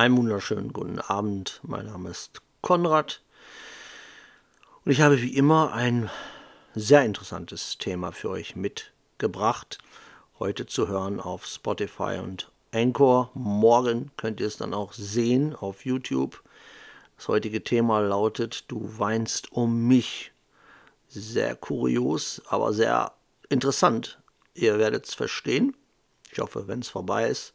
Einen wunderschönen guten Abend. Mein Name ist Konrad und ich habe wie immer ein sehr interessantes Thema für euch mitgebracht. Heute zu hören auf Spotify und Anchor. Morgen könnt ihr es dann auch sehen auf YouTube. Das heutige Thema lautet Du weinst um mich. Sehr kurios, aber sehr interessant. Ihr werdet es verstehen. Ich hoffe, wenn es vorbei ist.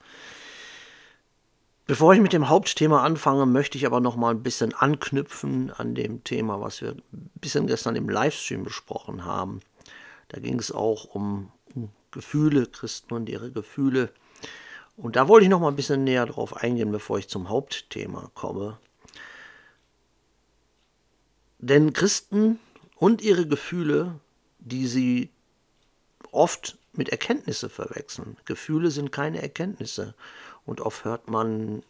Bevor ich mit dem Hauptthema anfange, möchte ich aber noch mal ein bisschen anknüpfen an dem Thema, was wir ein bisschen gestern im Livestream besprochen haben. Da ging es auch um, Gefühle, Christen und ihre Gefühle. Und da wollte ich noch mal ein bisschen näher drauf eingehen, bevor ich zum Hauptthema komme. Denn Christen und ihre Gefühle, die sie oft mit Erkenntnisse verwechseln. Gefühle sind keine Erkenntnisse. Und oft hört man,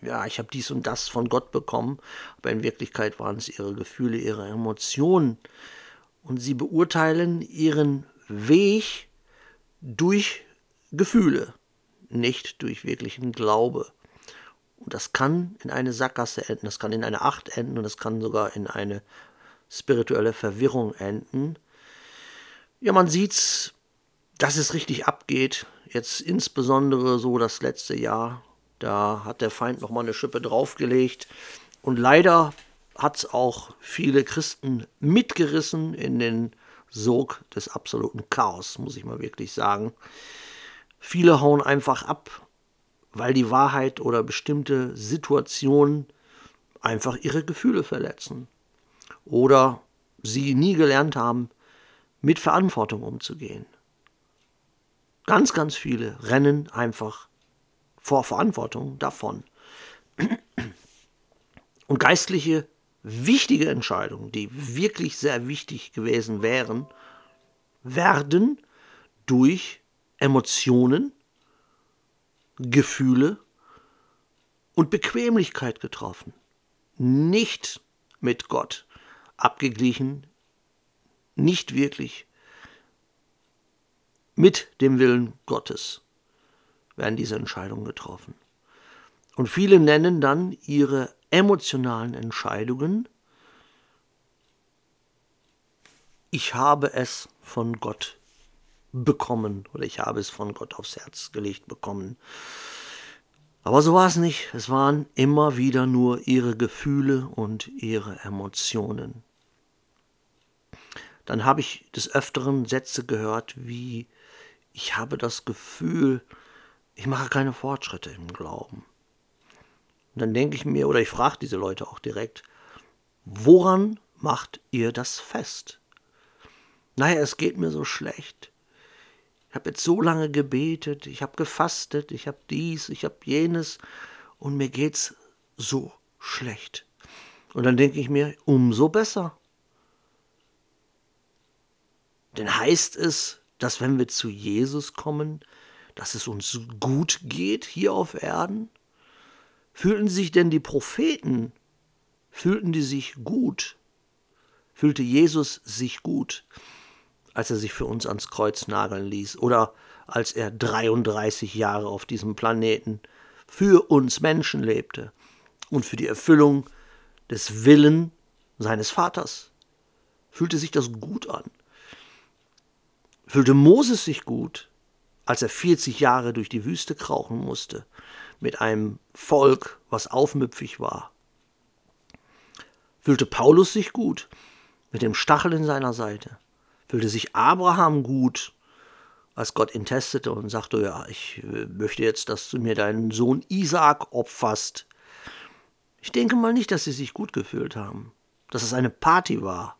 ja, ich habe dies und das von Gott bekommen, aber in Wirklichkeit waren es ihre Gefühle, ihre Emotionen. Und sie beurteilen ihren Weg durch Gefühle, nicht durch wirklichen Glaube. Und das kann in eine Sackgasse enden, das kann in eine Acht enden und das kann sogar in eine spirituelle Verwirrung enden. Ja, man sieht's, dass es richtig abgeht jetzt insbesondere so das letzte Jahr, da hat der Feind nochmal eine Schippe draufgelegt. Und leider hat es auch viele Christen mitgerissen in den Sog des absoluten Chaos, muss ich mal wirklich sagen. Viele hauen einfach ab, weil die Wahrheit oder bestimmte Situationen einfach ihre Gefühle verletzen. Oder sie nie gelernt haben, mit Verantwortung umzugehen. Ganz, ganz viele rennen einfach vor Verantwortung davon. Und geistliche, wichtige Entscheidungen, die wirklich sehr wichtig gewesen wären, werden durch Emotionen, Gefühle und Bequemlichkeit getroffen. Nicht mit Gott abgeglichen, nicht wirklich mit dem Willen Gottes werden diese Entscheidungen getroffen. Und viele nennen dann ihre emotionalen Entscheidungen, ich habe es von Gott bekommen oder ich habe es von Gott aufs Herz gelegt bekommen. Aber so war es nicht. Es waren immer wieder nur ihre Gefühle und ihre Emotionen. Dann habe ich des Öfteren Sätze gehört wie ich habe das Gefühl, ich mache keine Fortschritte im Glauben. Und dann denke ich mir, oder ich frage diese Leute auch direkt, woran macht ihr das fest? Naja, es geht mir so schlecht. Ich habe jetzt so lange gebetet, ich habe gefastet, ich habe dies, ich habe jenes und mir geht's so schlecht. Und dann denke ich mir, umso besser. Denn heißt es, dass wenn wir zu Jesus kommen, dass es uns gut geht hier auf Erden? Fühlten sich denn die Propheten, fühlten die sich gut? Fühlte Jesus sich gut, als er sich für uns ans Kreuz nageln ließ oder als er 33 Jahre auf diesem Planeten für uns Menschen lebte und für die Erfüllung des Willen seines Vaters? Fühlte sich das gut an? Fühlte Moses sich gut, als er 40 Jahre durch die Wüste krauchen musste, mit einem Volk, was aufmüpfig war? Fühlte Paulus sich gut, mit dem Stachel in seiner Seite? Fühlte sich Abraham gut, als Gott ihn testete und sagte, ja, ich äh, möchte jetzt, dass du mir deinen Sohn Isaak opferst. Ich denke mal nicht, dass sie sich gut gefühlt haben, dass es eine Party war.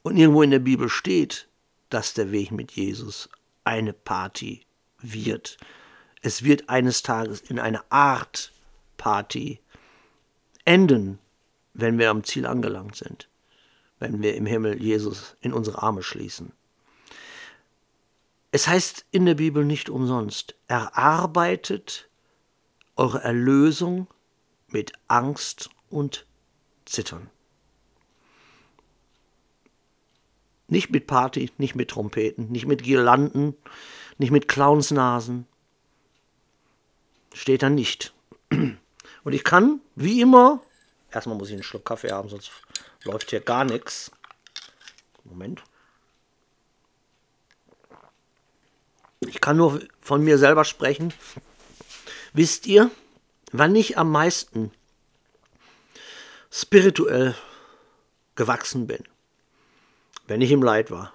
Und irgendwo in der Bibel steht, dass der Weg mit Jesus eine Party wird. Es wird eines Tages in eine Art Party enden, wenn wir am Ziel angelangt sind, wenn wir im Himmel Jesus in unsere Arme schließen. Es heißt in der Bibel nicht umsonst, erarbeitet eure Erlösung mit Angst und Zittern. Nicht mit Party, nicht mit Trompeten, nicht mit Girlanden, nicht mit Clownsnasen. Steht da nicht. Und ich kann, wie immer, erstmal muss ich einen Schluck Kaffee haben, sonst läuft hier gar nichts. Moment. Ich kann nur von mir selber sprechen. Wisst ihr, wann ich am meisten spirituell gewachsen bin? Wenn ich im Leid war.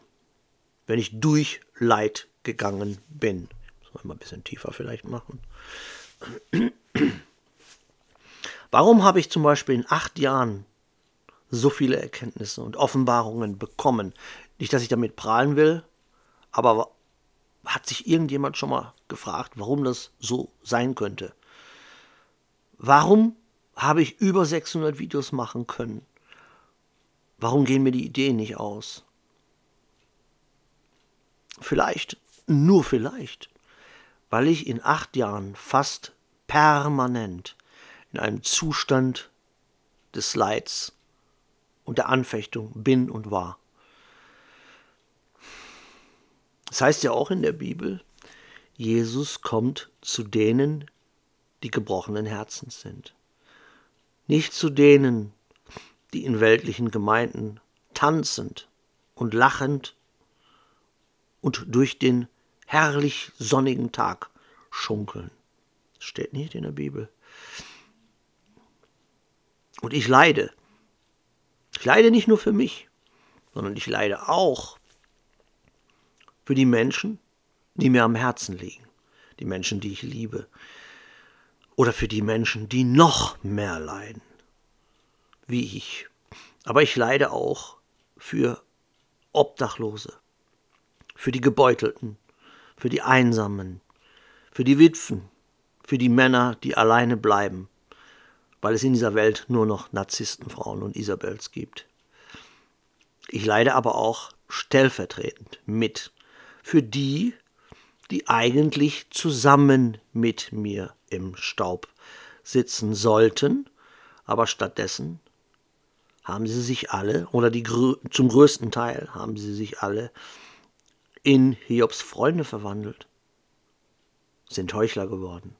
Wenn ich durch Leid gegangen bin. Soll ich mal ein bisschen tiefer vielleicht machen. Warum habe ich zum Beispiel in acht Jahren so viele Erkenntnisse und Offenbarungen bekommen? Nicht, dass ich damit prahlen will, aber hat sich irgendjemand schon mal gefragt, warum das so sein könnte? Warum habe ich über 600 Videos machen können? Warum gehen mir die Ideen nicht aus? Vielleicht, nur vielleicht, weil ich in acht Jahren fast permanent in einem Zustand des Leids und der Anfechtung bin und war. Das heißt ja auch in der Bibel, Jesus kommt zu denen, die gebrochenen Herzens sind. Nicht zu denen, die in weltlichen Gemeinden tanzend und lachend und durch den herrlich sonnigen Tag schunkeln. Das steht nicht in der Bibel. Und ich leide. Ich leide nicht nur für mich, sondern ich leide auch für die Menschen, die mir am Herzen liegen, die Menschen, die ich liebe, oder für die Menschen, die noch mehr leiden, wie ich. Aber ich leide auch für Obdachlose, für die Gebeutelten, für die Einsamen, für die Witwen, für die Männer, die alleine bleiben, weil es in dieser Welt nur noch Narzisstenfrauen und Isabels gibt. Ich leide aber auch stellvertretend mit für die, die eigentlich zusammen mit mir im Staub sitzen sollten, aber stattdessen haben sie sich alle, oder die, zum größten Teil haben sie sich alle in Hiobs Freunde verwandelt, sind Heuchler geworden,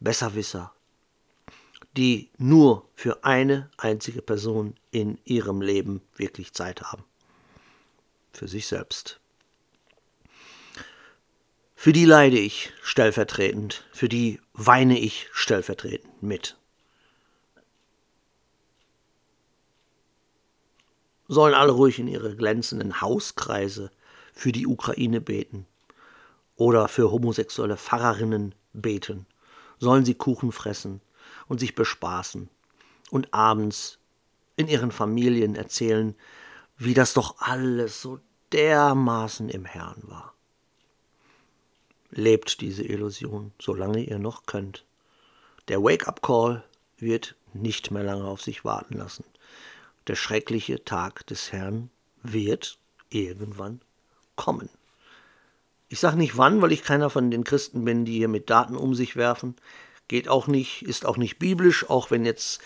Besserwisser, die nur für eine einzige Person in ihrem Leben wirklich Zeit haben, für sich selbst. Für die leide ich stellvertretend, für die weine ich stellvertretend mit. Sollen alle ruhig in ihre glänzenden Hauskreise für die Ukraine beten oder für homosexuelle Pfarrerinnen beten. Sollen sie Kuchen fressen und sich bespaßen und abends in ihren Familien erzählen, wie das doch alles so dermaßen im Herrn war. Lebt diese Illusion, solange ihr noch könnt. Der Wake-up-Call wird nicht mehr lange auf sich warten lassen. Der schreckliche Tag des Herrn wird irgendwann kommen. Ich sage nicht wann, weil ich keiner von den Christen bin, die hier mit Daten um sich werfen. Geht auch nicht, ist auch nicht biblisch, auch wenn jetzt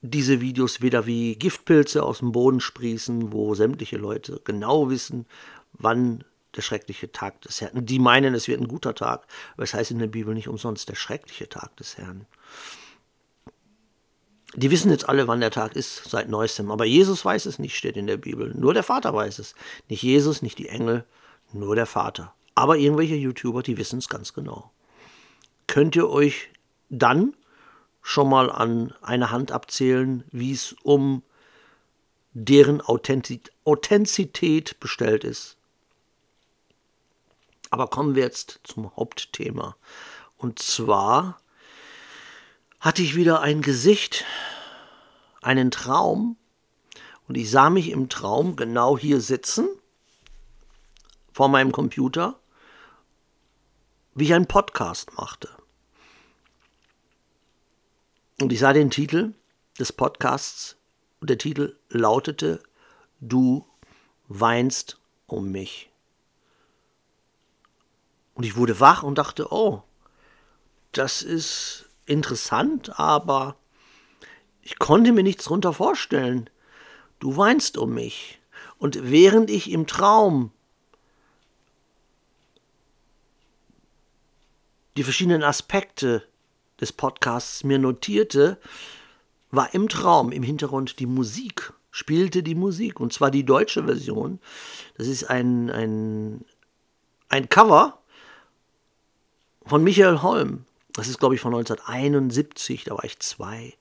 diese Videos wieder wie Giftpilze aus dem Boden sprießen, wo sämtliche Leute genau wissen, wann der schreckliche Tag des Herrn. Die meinen, es wird ein guter Tag, aber es heißt in der Bibel nicht umsonst der schreckliche Tag des Herrn. Die wissen jetzt alle, wann der Tag ist, seit neuestem. Aber Jesus weiß es nicht, steht in der Bibel. Nur der Vater weiß es. Nicht Jesus, nicht die Engel, nur der Vater. Aber irgendwelche YouTuber, die wissen es ganz genau. Könnt ihr euch dann schon mal an eine Hand abzählen, wie es um deren Authentizität bestellt ist? Aber kommen wir jetzt zum Hauptthema. Und zwar hatte ich wieder ein Gesicht, einen Traum. Und ich sah mich im Traum genau hier sitzen, vor meinem Computer, wie ich einen Podcast machte. Und ich sah den Titel des Podcasts und der Titel lautete Du weinst um mich. Und ich wurde wach und dachte, oh, das ist interessant, aber ich konnte mir nichts darunter vorstellen. Du weinst um mich. Und während ich im Traum die verschiedenen Aspekte des Podcasts mir notierte, war im Traum im Hintergrund die Musik, spielte die Musik, und zwar die deutsche Version. Das ist ein, ein, ein Cover von Michael Holm. Das ist, glaube ich, von 1971, da war ich zwei.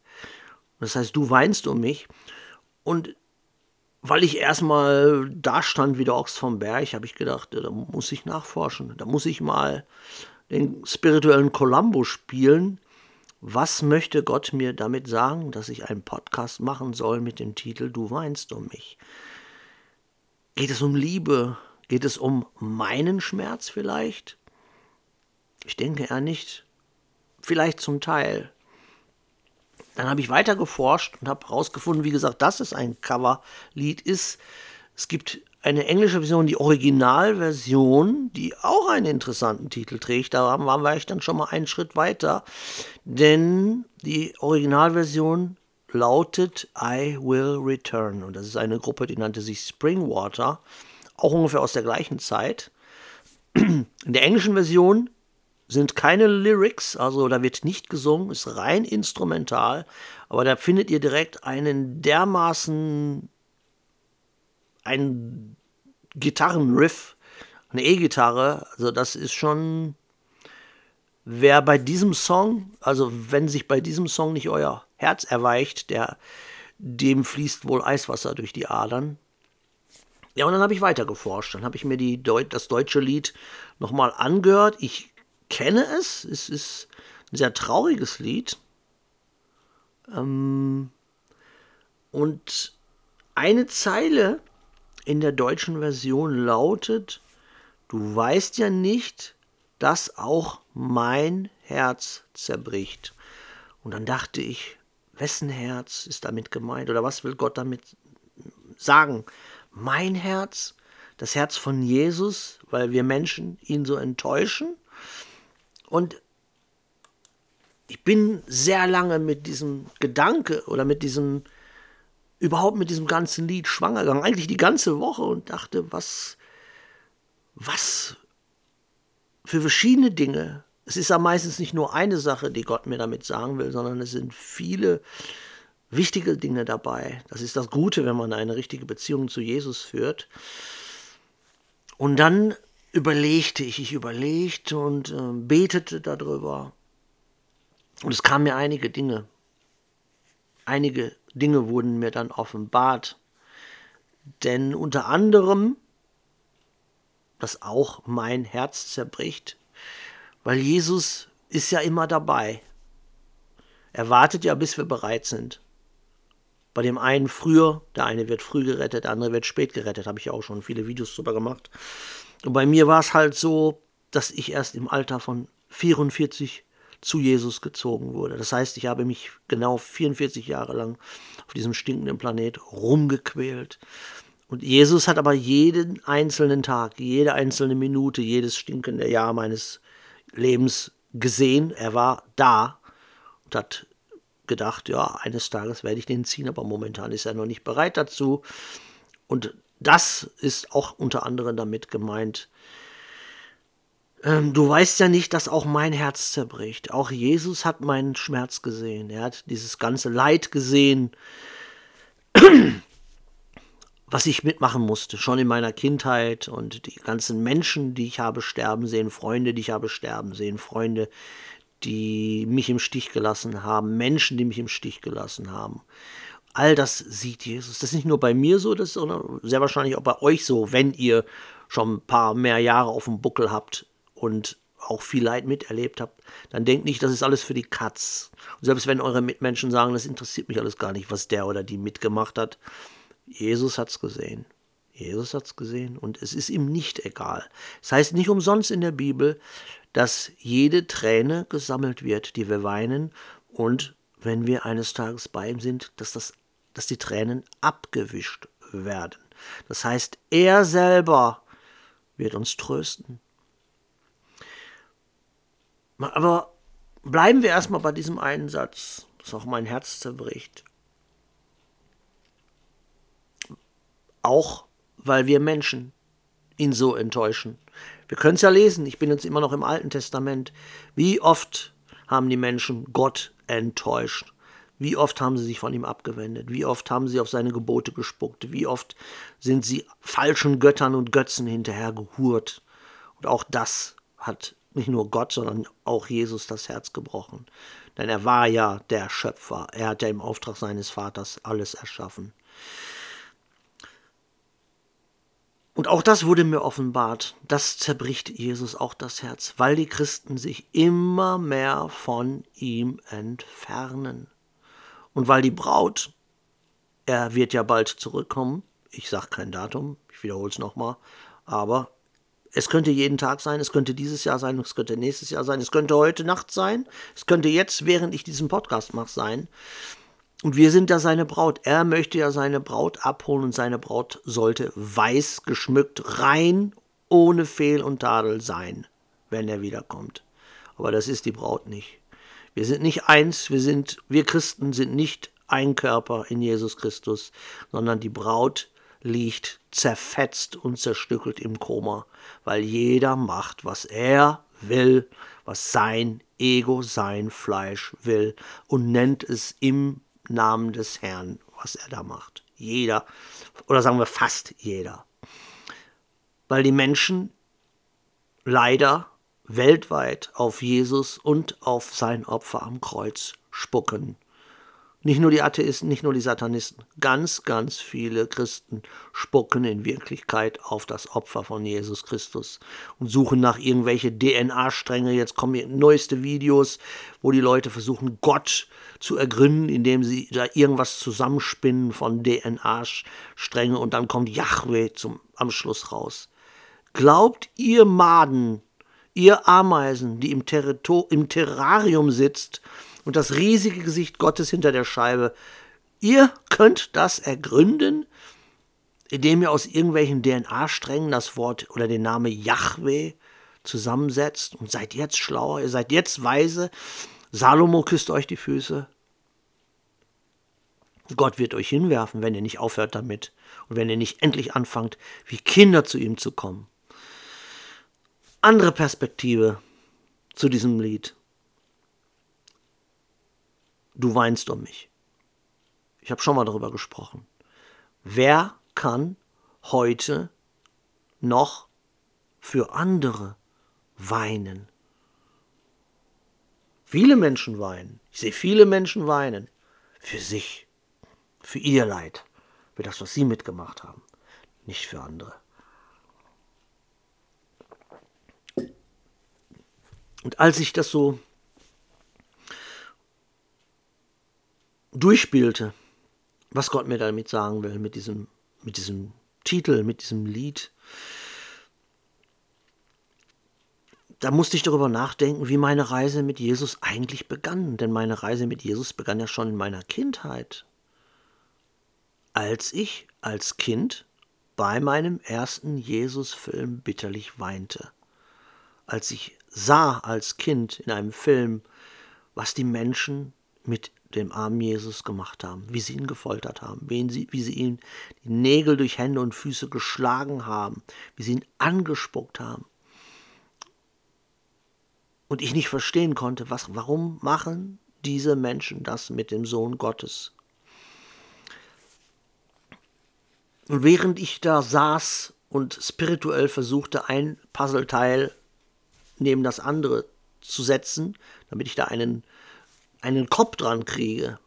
Das heißt, du weinst um mich. Und weil ich erstmal da stand wie der Ochs vom Berg, habe ich gedacht, da muss ich nachforschen. Da muss ich mal den spirituellen Columbo spielen. Was möchte Gott mir damit sagen, dass ich einen Podcast machen soll mit dem Titel Du weinst um mich? Geht es um Liebe? Geht es um meinen Schmerz vielleicht? Ich denke eher nicht. Vielleicht zum Teil. Dann habe ich weiter geforscht und habe herausgefunden, wie gesagt, dass es ein Coverlied ist. Es gibt eine englische Version, die Originalversion, die auch einen interessanten Titel trägt. Da war ich dann schon mal einen Schritt weiter, denn die Originalversion lautet I Will Return. Und das ist eine Gruppe, die nannte sich Springwater, auch ungefähr aus der gleichen Zeit. In der englischen Version sind keine Lyrics, also da wird nicht gesungen, ist rein instrumental, aber da findet ihr direkt einen dermaßen ein Gitarrenriff, eine E-Gitarre, also das ist schon wer bei diesem Song, also wenn sich bei diesem Song nicht euer Herz erweicht, der dem fließt wohl Eiswasser durch die Adern. Ja, und dann habe ich weiter geforscht. Dann habe ich mir die Deut das deutsche Lied nochmal angehört. Ich kenne es. Es ist ein sehr trauriges Lied. Ähm, und eine Zeile in der deutschen Version lautet, du weißt ja nicht, dass auch mein Herz zerbricht. Und dann dachte ich, wessen Herz ist damit gemeint oder was will Gott damit sagen? Mein Herz, das Herz von Jesus, weil wir Menschen ihn so enttäuschen? Und ich bin sehr lange mit diesem Gedanke oder mit diesem, überhaupt mit diesem ganzen Lied schwanger gegangen, eigentlich die ganze Woche und dachte, was, was für verschiedene Dinge. Es ist ja meistens nicht nur eine Sache, die Gott mir damit sagen will, sondern es sind viele wichtige Dinge dabei. Das ist das Gute, wenn man eine richtige Beziehung zu Jesus führt. Und dann überlegte ich, ich überlegte und äh, betete darüber. Und es kamen mir einige Dinge. Einige Dinge wurden mir dann offenbart. Denn unter anderem, dass auch mein Herz zerbricht, weil Jesus ist ja immer dabei. Er wartet ja, bis wir bereit sind. Bei dem einen früher, der eine wird früh gerettet, der andere wird spät gerettet, habe ich ja auch schon viele Videos drüber gemacht. Und bei mir war es halt so, dass ich erst im Alter von 44 zu Jesus gezogen wurde. Das heißt, ich habe mich genau 44 Jahre lang auf diesem stinkenden Planet rumgequält. Und Jesus hat aber jeden einzelnen Tag, jede einzelne Minute, jedes stinkende Jahr meines Lebens gesehen. Er war da und hat gedacht, ja, eines Tages werde ich den ziehen, aber momentan ist er noch nicht bereit dazu. Und das ist auch unter anderem damit gemeint. Ähm, du weißt ja nicht, dass auch mein Herz zerbricht. Auch Jesus hat meinen Schmerz gesehen. Er hat dieses ganze Leid gesehen, was ich mitmachen musste, schon in meiner Kindheit und die ganzen Menschen, die ich habe sterben sehen, Freunde, die ich habe sterben sehen, Freunde, die mich im Stich gelassen haben, Menschen, die mich im Stich gelassen haben. All das sieht Jesus. Das ist nicht nur bei mir so, das ist sehr wahrscheinlich auch bei euch so, wenn ihr schon ein paar mehr Jahre auf dem Buckel habt und auch viel Leid miterlebt habt, dann denkt nicht, das ist alles für die Katz. Und selbst wenn eure Mitmenschen sagen, das interessiert mich alles gar nicht, was der oder die mitgemacht hat, Jesus hat es gesehen. Jesus hat es gesehen und es ist ihm nicht egal. Es heißt nicht umsonst in der Bibel, dass jede Träne gesammelt wird, die wir weinen und wenn wir eines Tages bei ihm sind, dass das dass die Tränen abgewischt werden. Das heißt, er selber wird uns trösten. Aber bleiben wir erstmal bei diesem einen Satz, das auch mein Herz zerbricht. Auch weil wir Menschen ihn so enttäuschen. Wir können es ja lesen, ich bin jetzt immer noch im Alten Testament. Wie oft haben die Menschen Gott enttäuscht. Wie oft haben sie sich von ihm abgewendet? Wie oft haben sie auf seine Gebote gespuckt? Wie oft sind sie falschen Göttern und Götzen hinterher gehurt? Und auch das hat nicht nur Gott, sondern auch Jesus das Herz gebrochen. Denn er war ja der Schöpfer. Er hat ja im Auftrag seines Vaters alles erschaffen. Und auch das wurde mir offenbart. Das zerbricht Jesus auch das Herz, weil die Christen sich immer mehr von ihm entfernen. Und weil die Braut, er wird ja bald zurückkommen, ich sage kein Datum, ich wiederhole es nochmal, aber es könnte jeden Tag sein, es könnte dieses Jahr sein, es könnte nächstes Jahr sein, es könnte heute Nacht sein, es könnte jetzt, während ich diesen Podcast mache, sein. Und wir sind ja seine Braut. Er möchte ja seine Braut abholen und seine Braut sollte weiß geschmückt, rein, ohne Fehl und Tadel sein, wenn er wiederkommt. Aber das ist die Braut nicht. Wir sind nicht eins, wir sind, wir Christen sind nicht ein Körper in Jesus Christus, sondern die Braut liegt zerfetzt und zerstückelt im Koma, weil jeder macht, was er will, was sein Ego, sein Fleisch will und nennt es im Namen des Herrn, was er da macht. Jeder, oder sagen wir fast jeder. Weil die Menschen leider weltweit auf Jesus und auf sein Opfer am Kreuz spucken. Nicht nur die Atheisten, nicht nur die Satanisten, ganz, ganz viele Christen spucken in Wirklichkeit auf das Opfer von Jesus Christus und suchen nach irgendwelche DNA-Stränge. Jetzt kommen neueste Videos, wo die Leute versuchen, Gott zu ergründen, indem sie da irgendwas zusammenspinnen von DNA-Stränge und dann kommt Yahweh zum, am Schluss raus. Glaubt ihr Maden, ihr Ameisen, die im, Territor im Terrarium sitzt und das riesige Gesicht Gottes hinter der Scheibe, ihr könnt das ergründen, indem ihr aus irgendwelchen DNA-Strängen das Wort oder den Namen Yahweh zusammensetzt und seid jetzt schlauer, ihr seid jetzt weise. Salomo küsst euch die Füße. Gott wird euch hinwerfen, wenn ihr nicht aufhört damit und wenn ihr nicht endlich anfangt, wie Kinder zu ihm zu kommen andere Perspektive zu diesem Lied. Du weinst um mich. Ich habe schon mal darüber gesprochen. Wer kann heute noch für andere weinen? Viele Menschen weinen. Ich sehe viele Menschen weinen. Für sich. Für ihr Leid. Für das, was sie mitgemacht haben. Nicht für andere. Und als ich das so durchspielte, was Gott mir damit sagen will, mit diesem, mit diesem Titel, mit diesem Lied, da musste ich darüber nachdenken, wie meine Reise mit Jesus eigentlich begann. Denn meine Reise mit Jesus begann ja schon in meiner Kindheit. Als ich als Kind bei meinem ersten Jesus-Film bitterlich weinte. Als ich sah als Kind in einem Film, was die Menschen mit dem armen Jesus gemacht haben, wie sie ihn gefoltert haben, wie sie, wie sie ihm die Nägel durch Hände und Füße geschlagen haben, wie sie ihn angespuckt haben. Und ich nicht verstehen konnte, was, warum machen diese Menschen das mit dem Sohn Gottes? Und während ich da saß und spirituell versuchte, ein Puzzleteil neben das andere zu setzen, damit ich da einen, einen Kopf dran kriege,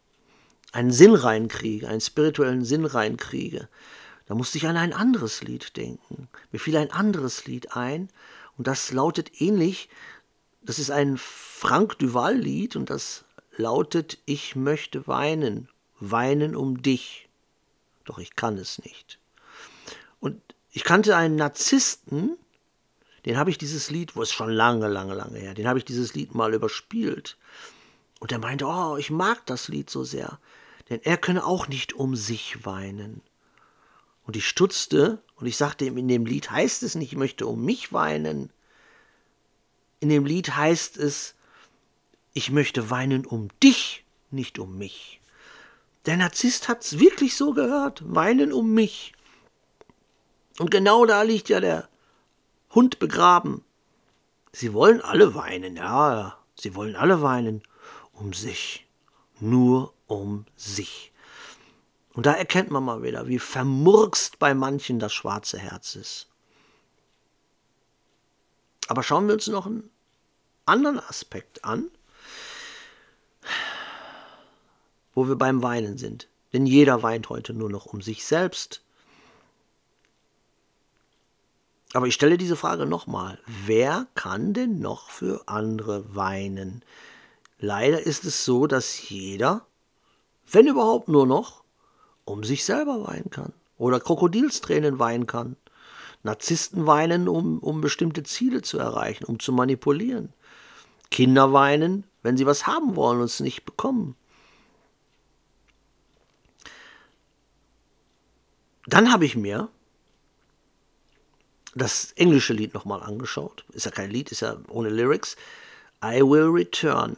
einen Sinn reinkriege, einen spirituellen Sinn reinkriege. Da musste ich an ein anderes Lied denken. Mir fiel ein anderes Lied ein und das lautet ähnlich. Das ist ein Frank Duval-Lied und das lautet: Ich möchte weinen, weinen um dich. Doch ich kann es nicht. Und ich kannte einen Narzissten, den habe ich dieses Lied, wo es schon lange, lange, lange her, den habe ich dieses Lied mal überspielt. Und er meinte, oh, ich mag das Lied so sehr, denn er könne auch nicht um sich weinen. Und ich stutzte und ich sagte ihm, in dem Lied heißt es nicht, ich möchte um mich weinen. In dem Lied heißt es, ich möchte weinen um dich, nicht um mich. Der Narzisst hat es wirklich so gehört, weinen um mich. Und genau da liegt ja der Hund begraben. Sie wollen alle weinen, ja, Sie wollen alle weinen um sich, nur um sich. Und da erkennt man mal wieder, wie vermurkst bei manchen das schwarze Herz ist. Aber schauen wir uns noch einen anderen Aspekt an, wo wir beim Weinen sind. Denn jeder weint heute nur noch um sich selbst. Aber ich stelle diese Frage nochmal. Wer kann denn noch für andere weinen? Leider ist es so, dass jeder, wenn überhaupt nur noch, um sich selber weinen kann. Oder Krokodilstränen weinen kann. Narzissten weinen, um, um bestimmte Ziele zu erreichen, um zu manipulieren. Kinder weinen, wenn sie was haben wollen und es nicht bekommen. Dann habe ich mir das englische Lied nochmal angeschaut. Ist ja kein Lied, ist ja ohne Lyrics. I will return.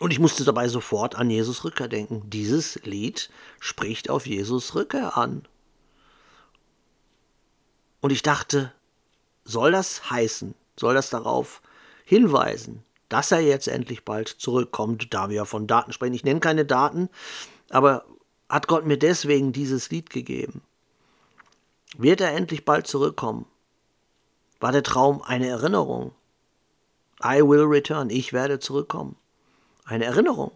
Und ich musste dabei sofort an Jesus Rückkehr denken. Dieses Lied spricht auf Jesus Rückkehr an. Und ich dachte, soll das heißen, soll das darauf hinweisen, dass er jetzt endlich bald zurückkommt, da wir von Daten sprechen. Ich nenne keine Daten, aber hat Gott mir deswegen dieses Lied gegeben? Wird er endlich bald zurückkommen? War der Traum eine Erinnerung? I will return, ich werde zurückkommen. Eine Erinnerung.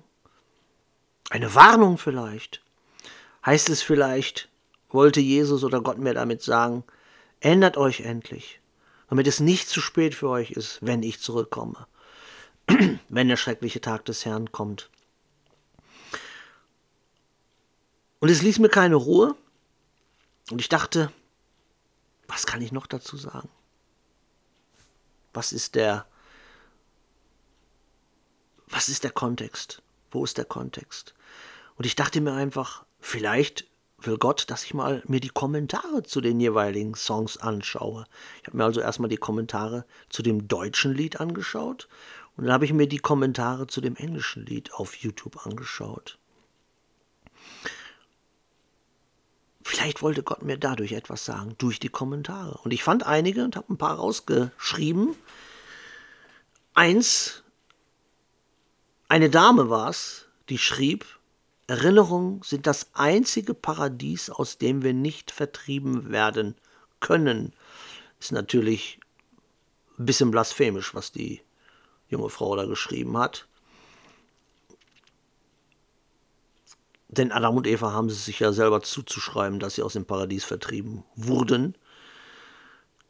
Eine Warnung vielleicht. Heißt es vielleicht, wollte Jesus oder Gott mir damit sagen, ändert euch endlich, damit es nicht zu spät für euch ist, wenn ich zurückkomme, wenn der schreckliche Tag des Herrn kommt. Und es ließ mir keine Ruhe. Und ich dachte, was kann ich noch dazu sagen? Was ist der was ist der Kontext? Wo ist der Kontext? Und ich dachte mir einfach, vielleicht will Gott, dass ich mal mir die Kommentare zu den jeweiligen Songs anschaue. Ich habe mir also erstmal die Kommentare zu dem deutschen Lied angeschaut und dann habe ich mir die Kommentare zu dem englischen Lied auf YouTube angeschaut. Vielleicht wollte Gott mir dadurch etwas sagen, durch die Kommentare. Und ich fand einige und habe ein paar rausgeschrieben. Eins eine Dame war es, die schrieb, Erinnerungen sind das einzige Paradies, aus dem wir nicht vertrieben werden können. Ist natürlich ein bisschen blasphemisch, was die junge Frau da geschrieben hat. Denn Adam und Eva haben es sich ja selber zuzuschreiben, dass sie aus dem Paradies vertrieben wurden.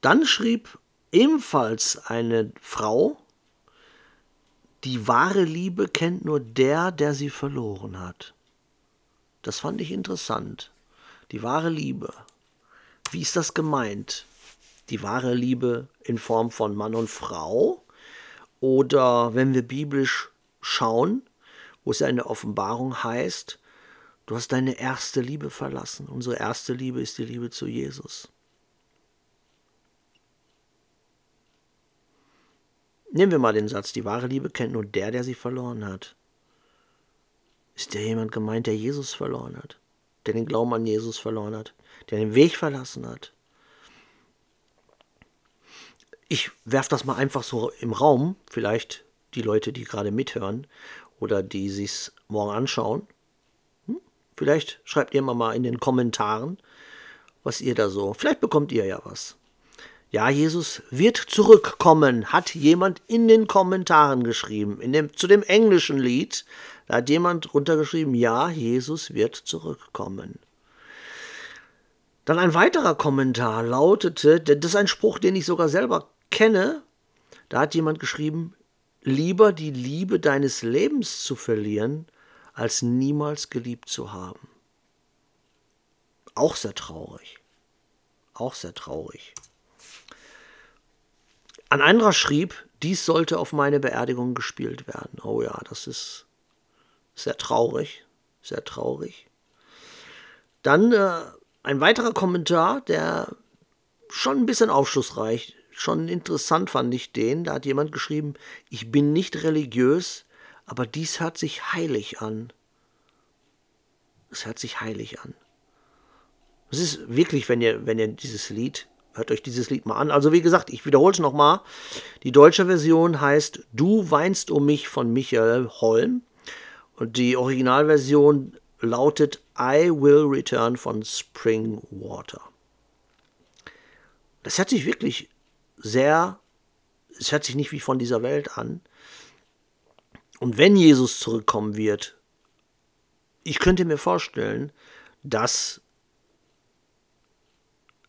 Dann schrieb ebenfalls eine Frau, die wahre Liebe kennt nur der, der sie verloren hat. Das fand ich interessant. Die wahre Liebe. Wie ist das gemeint? Die wahre Liebe in Form von Mann und Frau? Oder wenn wir biblisch schauen, wo es ja in der Offenbarung heißt, du hast deine erste Liebe verlassen. Unsere erste Liebe ist die Liebe zu Jesus. Nehmen wir mal den Satz, die wahre Liebe kennt nur der, der sie verloren hat. Ist der jemand gemeint, der Jesus verloren hat? Der den Glauben an Jesus verloren hat? Der den Weg verlassen hat? Ich werfe das mal einfach so im Raum, vielleicht die Leute, die gerade mithören oder die sich morgen anschauen. Vielleicht schreibt ihr mal in den Kommentaren, was ihr da so. Vielleicht bekommt ihr ja was. Ja, Jesus wird zurückkommen, hat jemand in den Kommentaren geschrieben. In dem, zu dem englischen Lied, da hat jemand runtergeschrieben, ja, Jesus wird zurückkommen. Dann ein weiterer Kommentar lautete, das ist ein Spruch, den ich sogar selber kenne, da hat jemand geschrieben, lieber die Liebe deines Lebens zu verlieren, als niemals geliebt zu haben. Auch sehr traurig. Auch sehr traurig. Ein anderer schrieb, dies sollte auf meine Beerdigung gespielt werden. Oh ja, das ist sehr traurig, sehr traurig. Dann äh, ein weiterer Kommentar, der schon ein bisschen aufschlussreich, schon interessant fand ich den. Da hat jemand geschrieben, ich bin nicht religiös, aber dies hört sich heilig an. Es hört sich heilig an. Es ist wirklich, wenn ihr, wenn ihr dieses Lied Hört euch dieses Lied mal an. Also wie gesagt, ich wiederhole es nochmal. Die deutsche Version heißt Du weinst um mich von Michael Holm. Und die Originalversion lautet I Will Return von Springwater. Das hört sich wirklich sehr, es hört sich nicht wie von dieser Welt an. Und wenn Jesus zurückkommen wird, ich könnte mir vorstellen, dass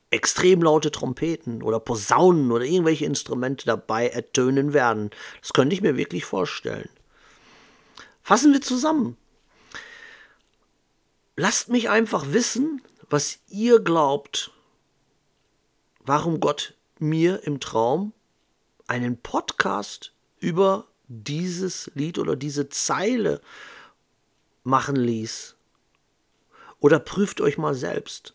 extrem laute Trompeten oder Posaunen oder irgendwelche Instrumente dabei ertönen werden. Das könnte ich mir wirklich vorstellen. Fassen wir zusammen. Lasst mich einfach wissen, was ihr glaubt, warum Gott mir im Traum einen Podcast über dieses Lied oder diese Zeile machen ließ. Oder prüft euch mal selbst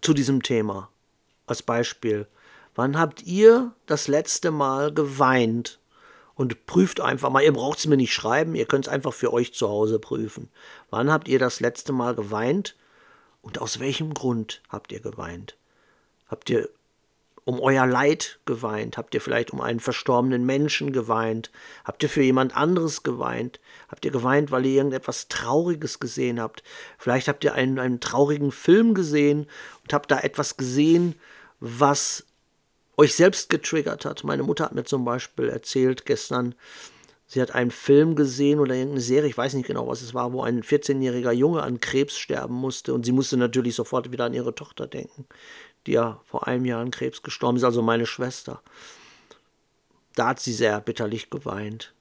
zu diesem Thema. Als Beispiel. Wann habt ihr das letzte Mal geweint? Und prüft einfach mal, ihr braucht es mir nicht schreiben, ihr könnt es einfach für euch zu Hause prüfen. Wann habt ihr das letzte Mal geweint? Und aus welchem Grund habt ihr geweint? Habt ihr um euer Leid geweint? Habt ihr vielleicht um einen verstorbenen Menschen geweint? Habt ihr für jemand anderes geweint? Habt ihr geweint, weil ihr irgendetwas Trauriges gesehen habt? Vielleicht habt ihr einen, einen traurigen Film gesehen und habt da etwas gesehen, was euch selbst getriggert hat. Meine Mutter hat mir zum Beispiel erzählt gestern, sie hat einen Film gesehen oder irgendeine Serie, ich weiß nicht genau, was es war, wo ein 14-jähriger Junge an Krebs sterben musste und sie musste natürlich sofort wieder an ihre Tochter denken, die ja vor einem Jahr an Krebs gestorben ist, also meine Schwester. Da hat sie sehr bitterlich geweint.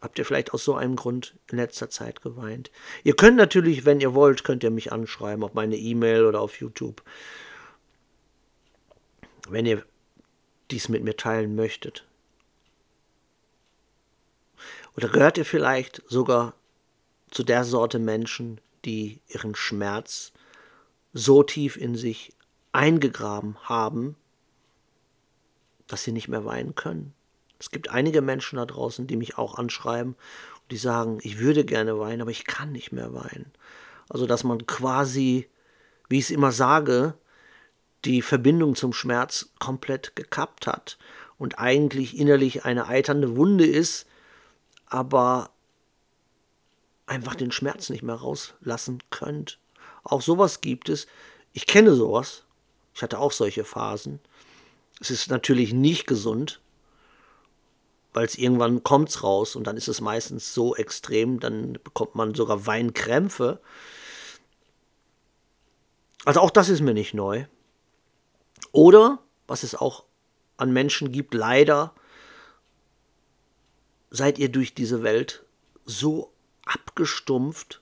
Habt ihr vielleicht aus so einem Grund in letzter Zeit geweint? Ihr könnt natürlich, wenn ihr wollt, könnt ihr mich anschreiben auf meine E-Mail oder auf YouTube. Wenn ihr dies mit mir teilen möchtet. Oder gehört ihr vielleicht sogar zu der Sorte Menschen, die ihren Schmerz so tief in sich eingegraben haben, dass sie nicht mehr weinen können. Es gibt einige Menschen da draußen, die mich auch anschreiben und die sagen, ich würde gerne weinen, aber ich kann nicht mehr weinen. Also dass man quasi, wie ich es immer sage, die Verbindung zum Schmerz komplett gekappt hat und eigentlich innerlich eine eiternde Wunde ist, aber einfach den Schmerz nicht mehr rauslassen könnt. Auch sowas gibt es. Ich kenne sowas. Ich hatte auch solche Phasen. Es ist natürlich nicht gesund, weil es irgendwann kommt's raus und dann ist es meistens so extrem, dann bekommt man sogar Weinkrämpfe. Also auch das ist mir nicht neu. Oder, was es auch an Menschen gibt, leider seid ihr durch diese Welt so abgestumpft,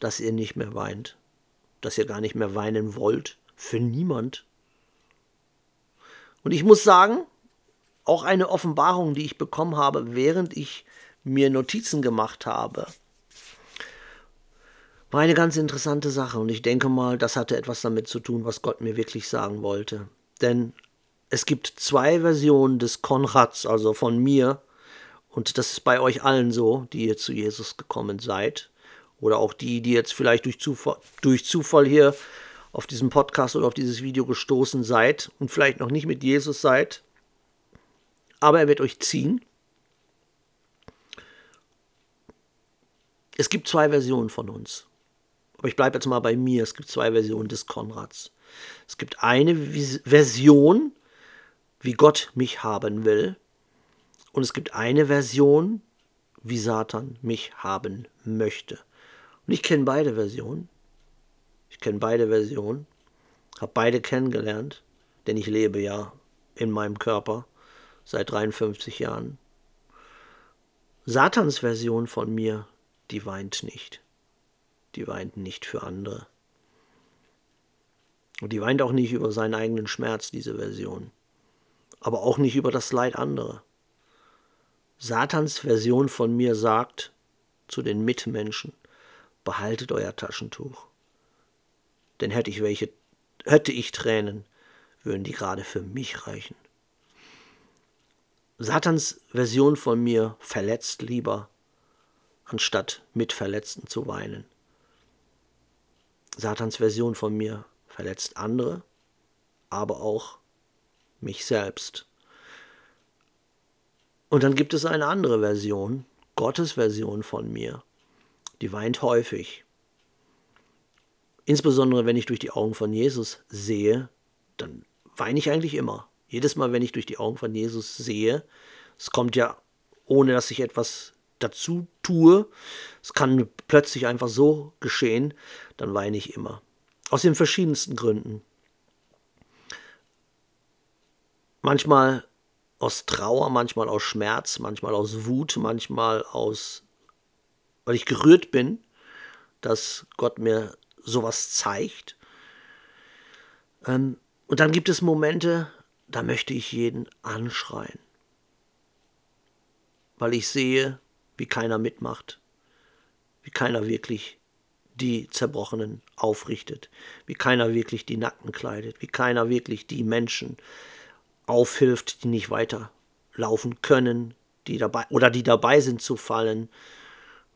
dass ihr nicht mehr weint, dass ihr gar nicht mehr weinen wollt, für niemand. Und ich muss sagen, auch eine Offenbarung, die ich bekommen habe, während ich mir Notizen gemacht habe, war eine ganz interessante Sache. Und ich denke mal, das hatte etwas damit zu tun, was Gott mir wirklich sagen wollte. Denn es gibt zwei Versionen des Konrads, also von mir, und das ist bei euch allen so, die ihr zu Jesus gekommen seid. Oder auch die, die jetzt vielleicht durch Zufall, durch Zufall hier auf diesen Podcast oder auf dieses Video gestoßen seid und vielleicht noch nicht mit Jesus seid, aber er wird euch ziehen. Es gibt zwei Versionen von uns. Aber ich bleibe jetzt mal bei mir. Es gibt zwei Versionen des Konrads. Es gibt eine Version, wie Gott mich haben will. Und es gibt eine Version, wie Satan mich haben möchte. Und ich kenne beide Versionen. Ich kenne beide Versionen, habe beide kennengelernt, denn ich lebe ja in meinem Körper seit 53 Jahren. Satans Version von mir, die weint nicht. Die weint nicht für andere. Und die weint auch nicht über seinen eigenen Schmerz, diese Version. Aber auch nicht über das Leid anderer. Satans Version von mir sagt zu den Mitmenschen, behaltet euer Taschentuch denn hätte ich welche, hätte ich Tränen, würden die gerade für mich reichen. Satans Version von mir verletzt lieber, anstatt mit Verletzten zu weinen. Satans Version von mir verletzt andere, aber auch mich selbst. Und dann gibt es eine andere Version, Gottes Version von mir, die weint häufig. Insbesondere wenn ich durch die Augen von Jesus sehe, dann weine ich eigentlich immer. Jedes Mal, wenn ich durch die Augen von Jesus sehe, es kommt ja, ohne dass ich etwas dazu tue, es kann plötzlich einfach so geschehen, dann weine ich immer. Aus den verschiedensten Gründen. Manchmal aus Trauer, manchmal aus Schmerz, manchmal aus Wut, manchmal aus, weil ich gerührt bin, dass Gott mir sowas zeigt. Ähm, und dann gibt es Momente, da möchte ich jeden anschreien, weil ich sehe, wie keiner mitmacht, wie keiner wirklich die Zerbrochenen aufrichtet, wie keiner wirklich die Nackten kleidet, wie keiner wirklich die Menschen aufhilft, die nicht weiterlaufen können, die dabei oder die dabei sind zu fallen.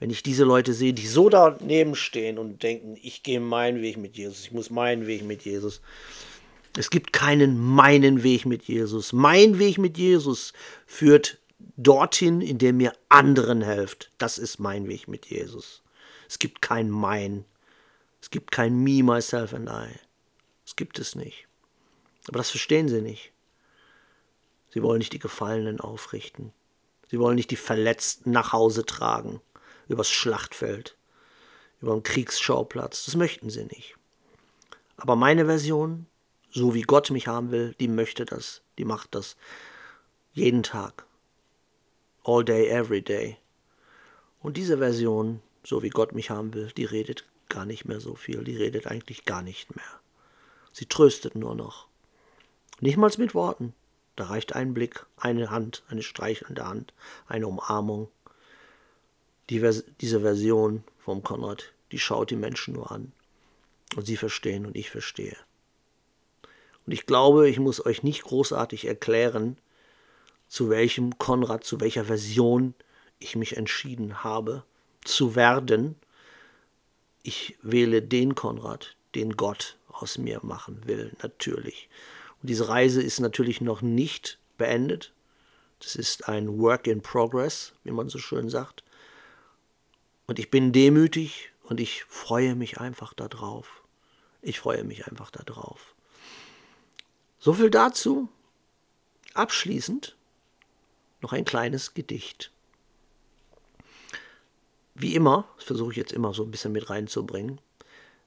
Wenn ich diese Leute sehe, die so daneben stehen und denken, ich gehe meinen Weg mit Jesus, ich muss meinen Weg mit Jesus. Es gibt keinen meinen Weg mit Jesus. Mein Weg mit Jesus führt dorthin, in dem mir anderen helft. Das ist mein Weg mit Jesus. Es gibt kein mein. Es gibt kein me, myself and I. Das gibt es nicht. Aber das verstehen sie nicht. Sie wollen nicht die Gefallenen aufrichten. Sie wollen nicht die Verletzten nach Hause tragen, übers Schlachtfeld, über den Kriegsschauplatz. Das möchten sie nicht. Aber meine Version, so wie Gott mich haben will, die möchte das, die macht das. Jeden Tag. All day, every day. Und diese Version, so wie Gott mich haben will, die redet gar nicht mehr so viel, die redet eigentlich gar nicht mehr. Sie tröstet nur noch. Nicht mal mit Worten. Da reicht ein Blick, eine Hand, eine streichelnde Hand, eine Umarmung. Die Vers diese Version vom Konrad, die schaut die Menschen nur an. Und sie verstehen und ich verstehe. Und ich glaube, ich muss euch nicht großartig erklären, zu welchem Konrad, zu welcher Version ich mich entschieden habe zu werden. Ich wähle den Konrad, den Gott aus mir machen will, natürlich. Und diese Reise ist natürlich noch nicht beendet. Das ist ein Work in Progress, wie man so schön sagt. Und ich bin demütig und ich freue mich einfach darauf. Ich freue mich einfach darauf. So viel dazu. Abschließend noch ein kleines Gedicht. Wie immer, das versuche ich jetzt immer so ein bisschen mit reinzubringen,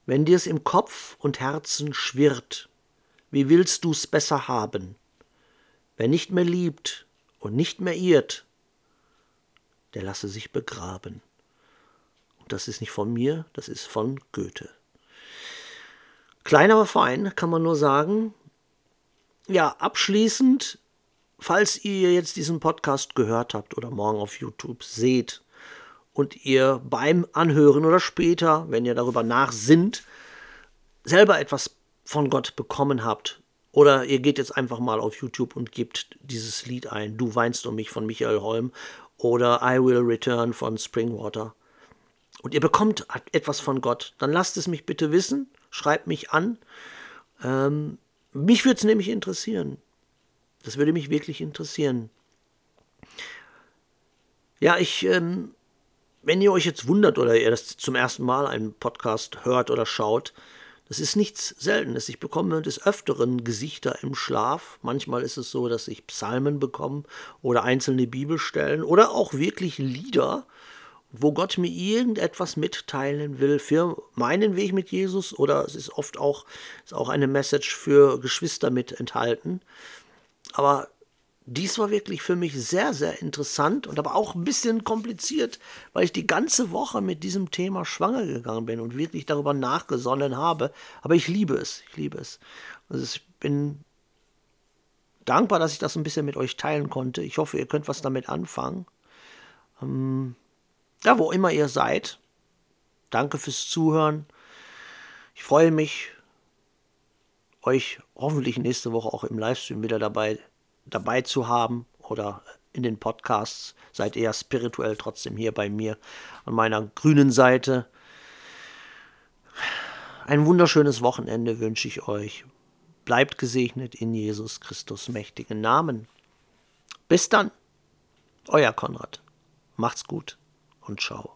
wenn dir es im Kopf und Herzen schwirrt, wie willst du's besser haben? Wer nicht mehr liebt und nicht mehr irrt, der lasse sich begraben. Das ist nicht von mir, das ist von Goethe. Klein aber fein, kann man nur sagen. Ja, abschließend, falls ihr jetzt diesen Podcast gehört habt oder morgen auf YouTube seht und ihr beim Anhören oder später, wenn ihr darüber nachsinnt, selber etwas von Gott bekommen habt. Oder ihr geht jetzt einfach mal auf YouTube und gebt dieses Lied ein, Du weinst um mich von Michael Holm oder I Will Return von Springwater. Und ihr bekommt etwas von Gott. Dann lasst es mich bitte wissen, schreibt mich an. Ähm, mich würde es nämlich interessieren. Das würde mich wirklich interessieren. Ja, ich, ähm, wenn ihr euch jetzt wundert oder ihr das zum ersten Mal einen Podcast hört oder schaut, das ist nichts Seltenes. Ich bekomme des Öfteren Gesichter im Schlaf. Manchmal ist es so, dass ich Psalmen bekomme oder einzelne Bibelstellen oder auch wirklich Lieder, wo Gott mir irgendetwas mitteilen will für meinen Weg mit Jesus oder es ist oft auch, ist auch eine Message für Geschwister mit enthalten. Aber dies war wirklich für mich sehr, sehr interessant und aber auch ein bisschen kompliziert, weil ich die ganze Woche mit diesem Thema schwanger gegangen bin und wirklich darüber nachgesonnen habe. Aber ich liebe es, ich liebe es. Also ich bin dankbar, dass ich das ein bisschen mit euch teilen konnte. Ich hoffe, ihr könnt was damit anfangen. Ähm, ja, wo immer ihr seid. Danke fürs Zuhören. Ich freue mich, euch hoffentlich nächste Woche auch im Livestream wieder dabei dabei zu haben oder in den Podcasts. Seid eher spirituell trotzdem hier bei mir an meiner grünen Seite. Ein wunderschönes Wochenende wünsche ich euch. Bleibt gesegnet in Jesus Christus mächtigen Namen. Bis dann, euer Konrad. Macht's gut und ciao.